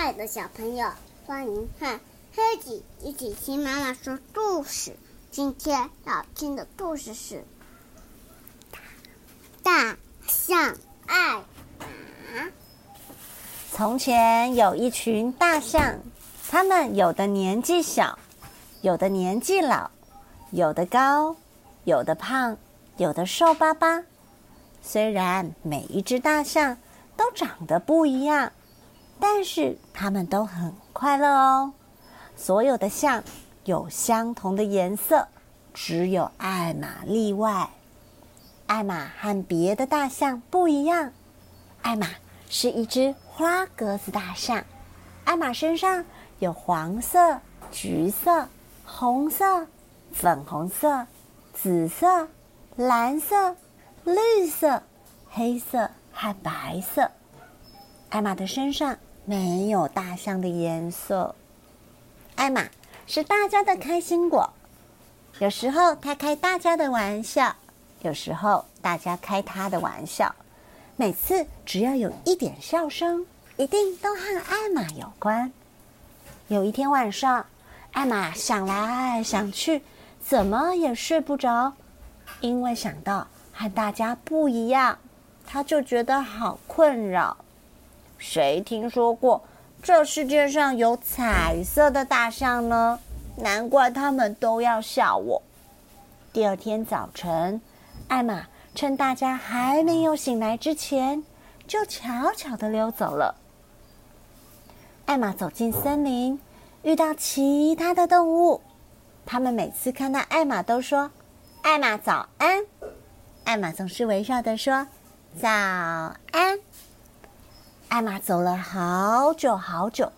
爱的小朋友，欢迎和黑子一起听妈妈说故事。今天要听的故事是《大象爱马》。从前有一群大象，它们有的年纪小，有的年纪老，有的高，有的胖，有的瘦巴巴。虽然每一只大象都长得不一样。但是它们都很快乐哦。所有的象有相同的颜色，只有艾玛例外。艾玛和别的大象不一样，艾玛是一只花格子大象。艾玛身上有黄色、橘色、红色、粉红色、紫色、蓝色、绿色、黑色和白色。艾玛的身上。没有大象的颜色。艾玛是大家的开心果，有时候他开大家的玩笑，有时候大家开他的玩笑。每次只要有一点笑声，一定都和艾玛有关。有一天晚上，艾玛想来想去，怎么也睡不着，因为想到和大家不一样，他就觉得好困扰。谁听说过这世界上有彩色的大象呢？难怪他们都要笑我。第二天早晨，艾玛趁大家还没有醒来之前，就悄悄的溜走了。艾玛走进森林，遇到其他的动物，他们每次看到艾玛都说：“艾玛早安。”艾玛总是微笑的说：“早安。”艾玛走了好久好久，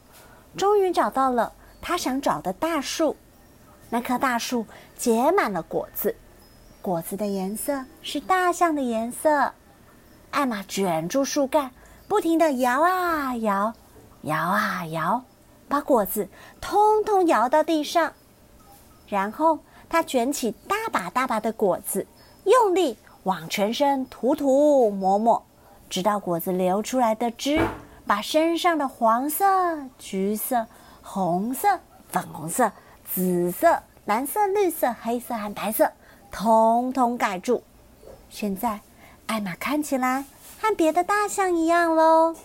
终于找到了她想找的大树。那棵大树结满了果子，果子的颜色是大象的颜色。艾玛卷住树干，不停的摇啊摇，摇啊摇，把果子通通摇到地上。然后她卷起大把大把的果子，用力往全身涂涂抹抹。直到果子流出来的汁，把身上的黄色、橘色、红色、粉红色、紫色、蓝色、绿色、黑色和白色，统统盖住。现在，艾玛看起来和别的大象一样喽。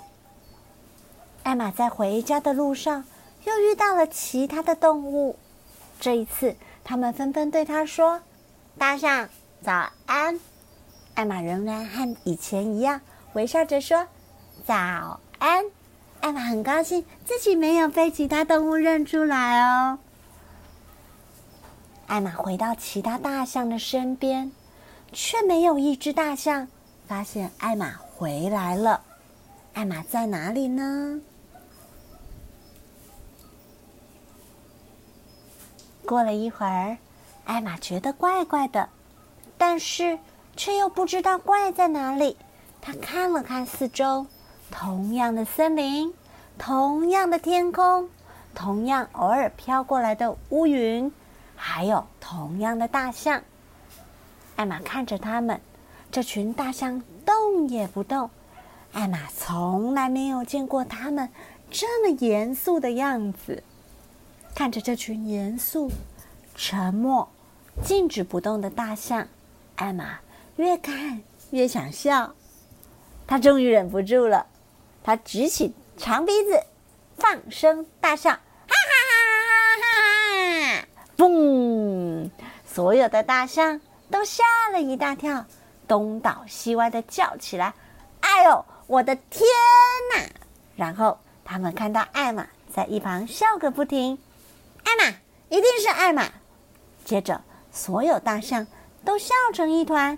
艾玛在回家的路上又遇到了其他的动物，这一次，他们纷纷对他说：“大象早安。”艾玛仍然和以前一样。微笑着说：“早安。”艾玛很高兴自己没有被其他动物认出来哦。艾玛回到其他大象的身边，却没有一只大象发现艾玛回来了。艾玛在哪里呢？过了一会儿，艾玛觉得怪怪的，但是却又不知道怪在哪里。他看了看四周，同样的森林，同样的天空，同样偶尔飘过来的乌云，还有同样的大象。艾玛看着他们，这群大象动也不动。艾玛从来没有见过他们这么严肃的样子。看着这群严肃、沉默、静止不动的大象，艾玛越看越想笑。他终于忍不住了，他举起长鼻子，放声大笑，哈哈哈哈哈哈！嘣！所有的大象都吓了一大跳，东倒西歪的叫起来：“哎呦，我的天哪！”然后他们看到艾玛在一旁笑个不停，艾玛一定是艾玛。接着，所有大象都笑成一团，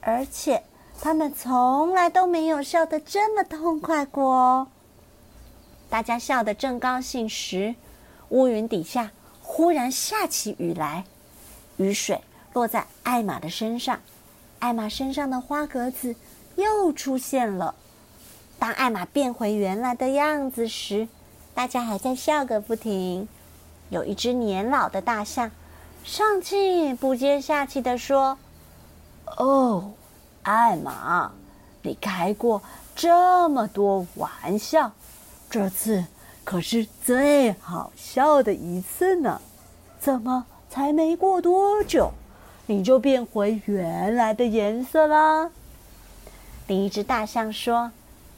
而且。他们从来都没有笑得这么痛快过！大家笑得正高兴时，乌云底下忽然下起雨来，雨水落在艾玛的身上，艾玛身上的花格子又出现了。当艾玛变回原来的样子时，大家还在笑个不停。有一只年老的大象，上气不接下气的说：“哦。”艾玛，你开过这么多玩笑，这次可是最好笑的一次呢。怎么才没过多久，你就变回原来的颜色啦？另一只大象说：“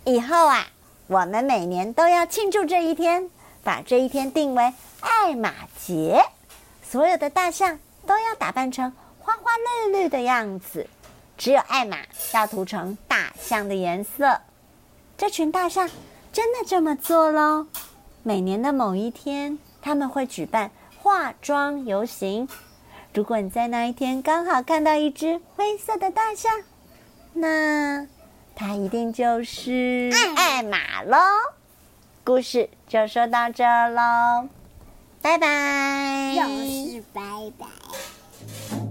以后啊，我们每年都要庆祝这一天，把这一天定为艾玛节。所有的大象都要打扮成花花绿绿的样子，只有艾玛要涂成大象的颜色。”这群大象真的这么做喽？每年的某一天，他们会举办化妆游行。如果你在那一天刚好看到一只灰色的大象，那它一定就是爱马喽。故事就说到这儿喽，拜拜。又是拜拜。